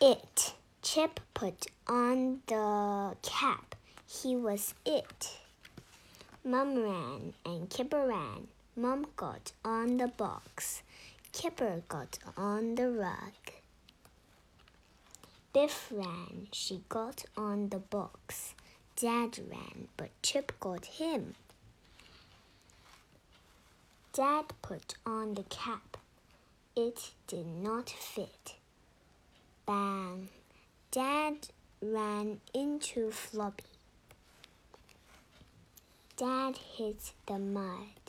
It. Chip put on the cap. He was it. Mum ran and Kipper ran. Mum got on the box. Kipper got on the rug. Biff ran. She got on the box. Dad ran, but Chip got him. Dad put on the cap. It did not fit. Bang! Dad ran into Floppy. Dad hit the mud.